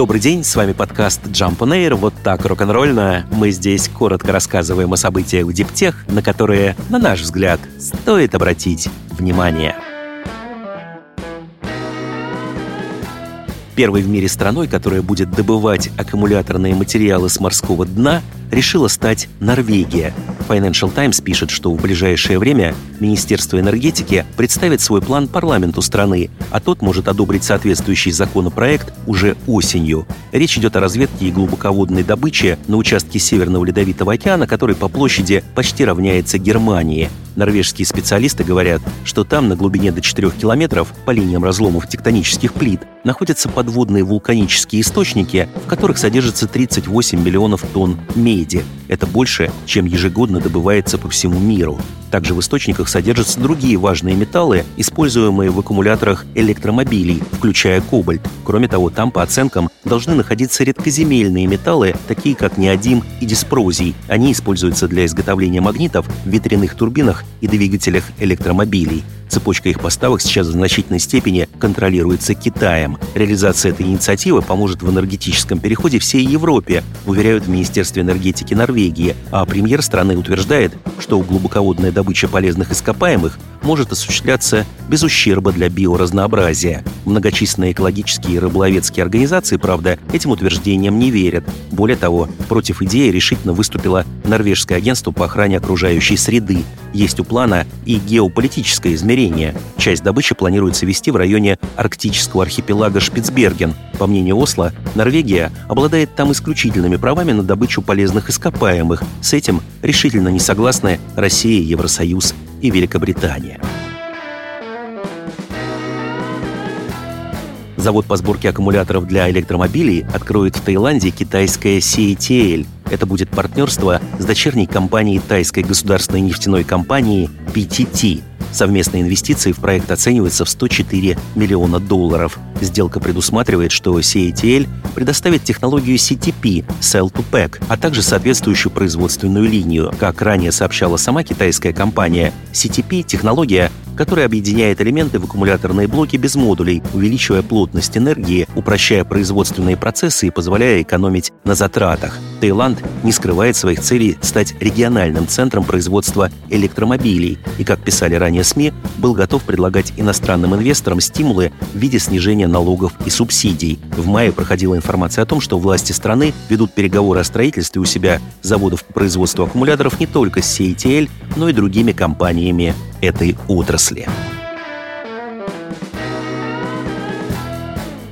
Добрый день, с вами подкаст Jump on Air. Вот так рок-н-ролльно. Мы здесь коротко рассказываем о событиях в Диптех, на которые, на наш взгляд, стоит обратить внимание. Первой в мире страной, которая будет добывать аккумуляторные материалы с морского дна, решила стать Норвегия. Financial Times пишет, что в ближайшее время Министерство энергетики представит свой план парламенту страны, а тот может одобрить соответствующий законопроект уже осенью. Речь идет о разведке и глубоководной добыче на участке Северного Ледовитого океана, который по площади почти равняется Германии. Норвежские специалисты говорят, что там на глубине до 4 километров по линиям разломов тектонических плит находятся подводные вулканические источники, в которых содержится 38 миллионов тонн меди. Это больше, чем ежегодно добывается по всему миру. Также в источниках содержатся другие важные металлы, используемые в аккумуляторах электромобилей, включая кобальт. Кроме того, там, по оценкам, должны находиться редкоземельные металлы, такие как неодим и диспрозий. Они используются для изготовления магнитов в ветряных турбинах и двигателях электромобилей. Цепочка их поставок сейчас в значительной степени контролируется Китаем. Реализация этой инициативы поможет в энергетическом переходе всей Европе, уверяют в Министерстве энергетики Норвегии, а премьер страны утверждает, что глубоководная добыча полезных ископаемых может осуществляться без ущерба для биоразнообразия. Многочисленные экологические и рыболовецкие организации, правда, этим утверждениям не верят. Более того, против идеи решительно выступило Норвежское агентство по охране окружающей среды. Есть у плана и геополитическое измерение. Часть добычи планируется вести в районе арктического архипелага Шпицберген. По мнению Осло, Норвегия обладает там исключительными правами на добычу полезных ископаемых. С этим решительно не согласны Россия, Евросоюз и Великобритания. Завод по сборке аккумуляторов для электромобилей откроет в Таиланде китайская CATL. Это будет партнерство с дочерней компанией тайской государственной нефтяной компании PTT. Совместные инвестиции в проект оцениваются в 104 миллиона долларов. Сделка предусматривает, что CATL предоставит технологию CTP – Cell to Pack, а также соответствующую производственную линию. Как ранее сообщала сама китайская компания, CTP – технология, который объединяет элементы в аккумуляторные блоки без модулей, увеличивая плотность энергии, упрощая производственные процессы и позволяя экономить на затратах. Таиланд не скрывает своих целей стать региональным центром производства электромобилей и, как писали ранее СМИ, был готов предлагать иностранным инвесторам стимулы в виде снижения налогов и субсидий. В мае проходила информация о том, что власти страны ведут переговоры о строительстве у себя заводов по производству аккумуляторов не только с CATL, но и другими компаниями этой отрасли.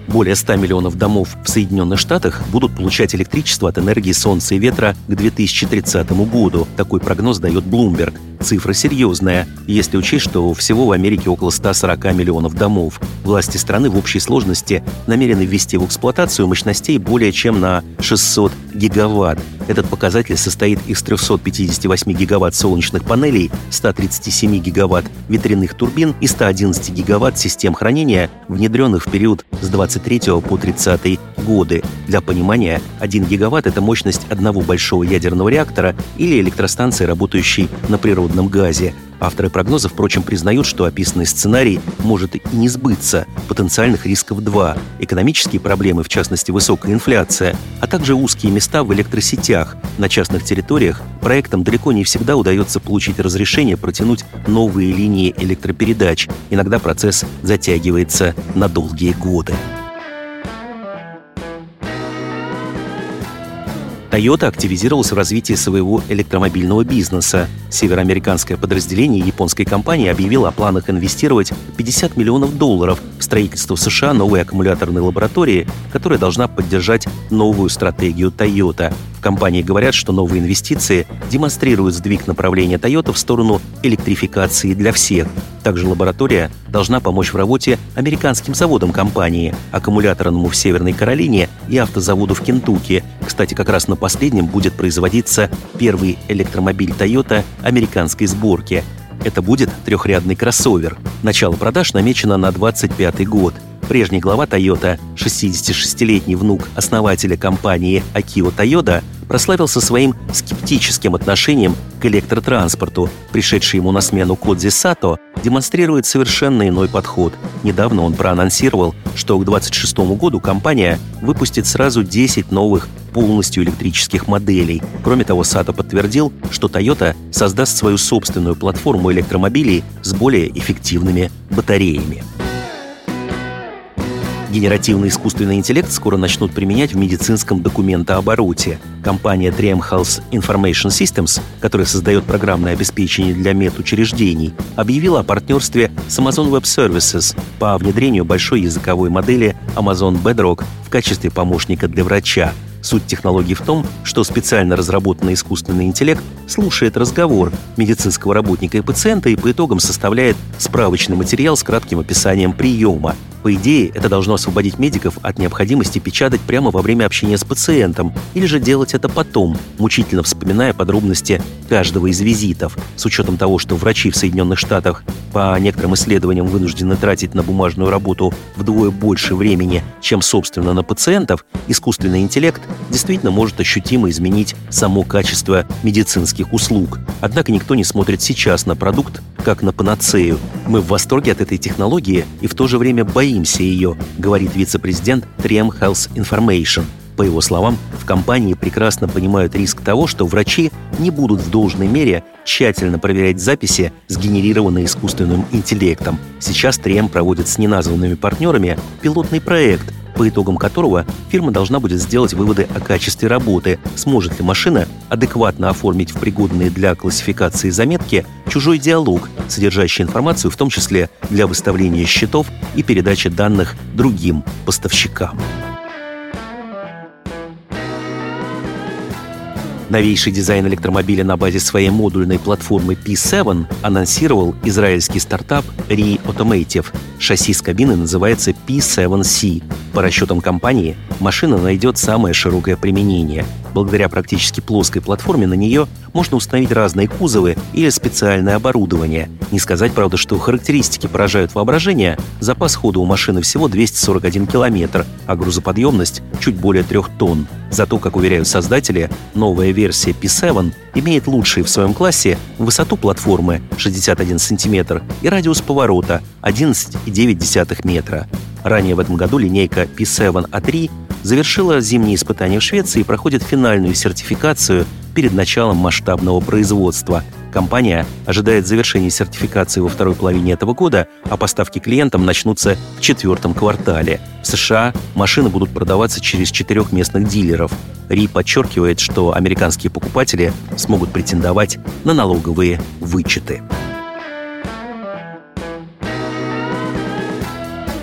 Более 100 миллионов домов в Соединенных Штатах будут получать электричество от энергии солнца и ветра к 2030 году. Такой прогноз дает Bloomberg. Цифра серьезная, если учесть, что всего в Америке около 140 миллионов домов. Власти страны в общей сложности намерены ввести в эксплуатацию мощностей более чем на 600 гигаватт. Этот показатель состоит из 358 гигаватт солнечных панелей, 137 гигаватт ветряных турбин и 111 гигаватт систем хранения, внедренных в период с 23 по 30 годы. Для понимания, 1 гигаватт – это мощность одного большого ядерного реактора или электростанции, работающей на природном газе. Авторы прогноза, впрочем, признают, что описанный сценарий может и не сбыться. Потенциальных рисков два. Экономические проблемы, в частности высокая инфляция, а также узкие места в электросетях. На частных территориях проектам далеко не всегда удается получить разрешение протянуть новые линии электропередач. Иногда процесс затягивается на долгие годы. Toyota активизировалась в развитии своего электромобильного бизнеса. Североамериканское подразделение японской компании объявило о планах инвестировать 50 миллионов долларов в строительство в США новой аккумуляторной лаборатории, которая должна поддержать новую стратегию Toyota. В компании говорят, что новые инвестиции демонстрируют сдвиг направления Toyota в сторону электрификации для всех. Также лаборатория должна помочь в работе американским заводам компании, аккумуляторному в Северной Каролине и автозаводу в Кентукки. Кстати, как раз на последнем будет производиться первый электромобиль Toyota американской сборки. Это будет трехрядный кроссовер. Начало продаж намечено на 25 год – Прежний глава Toyota, 66-летний внук основателя компании Акио Toyoda, прославился своим скептическим отношением к электротранспорту. Пришедший ему на смену Кодзи Сато демонстрирует совершенно иной подход. Недавно он проанонсировал, что к 2026 году компания выпустит сразу 10 новых полностью электрических моделей. Кроме того, Сато подтвердил, что Toyota создаст свою собственную платформу электромобилей с более эффективными батареями. Генеративный искусственный интеллект скоро начнут применять в медицинском документообороте. Компания 3M Health Information Systems, которая создает программное обеспечение для медучреждений, объявила о партнерстве с Amazon Web Services по внедрению большой языковой модели Amazon Bedrock в качестве помощника для врача. Суть технологии в том, что специально разработанный искусственный интеллект слушает разговор медицинского работника и пациента и по итогам составляет справочный материал с кратким описанием приема, по идее, это должно освободить медиков от необходимости печатать прямо во время общения с пациентом или же делать это потом, мучительно вспоминая подробности каждого из визитов. С учетом того, что врачи в Соединенных Штатах по некоторым исследованиям вынуждены тратить на бумажную работу вдвое больше времени, чем, собственно, на пациентов, искусственный интеллект действительно может ощутимо изменить само качество медицинских услуг. Однако никто не смотрит сейчас на продукт как на панацею. Мы в восторге от этой технологии и в то же время боимся ее, говорит вице-президент 3M Health Information. По его словам, в компании прекрасно понимают риск того, что врачи не будут в должной мере тщательно проверять записи, сгенерированные искусственным интеллектом. Сейчас 3M проводит с неназванными партнерами пилотный проект, по итогам которого фирма должна будет сделать выводы о качестве работы, сможет ли машина адекватно оформить в пригодные для классификации заметки чужой диалог, содержащий информацию в том числе для выставления счетов и передачи данных другим поставщикам. Новейший дизайн электромобиля на базе своей модульной платформы P7 анонсировал израильский стартап Re Automotive. Шасси с кабины называется P7C. По расчетам компании, машина найдет самое широкое применение. Благодаря практически плоской платформе на нее можно установить разные кузовы или специальное оборудование. Не сказать, правда, что характеристики поражают воображение. Запас хода у машины всего 241 километр, а грузоподъемность чуть более 3 тонн. Зато, как уверяют создатели, новая версия P7 имеет лучшие в своем классе высоту платформы 61 см и радиус поворота 11,9 метра. Ранее в этом году линейка P7A3 завершила зимние испытания в Швеции и проходит финальную сертификацию перед началом масштабного производства. Компания ожидает завершения сертификации во второй половине этого года, а поставки клиентам начнутся в четвертом квартале. В США машины будут продаваться через четырех местных дилеров. Ри подчеркивает, что американские покупатели смогут претендовать на налоговые вычеты.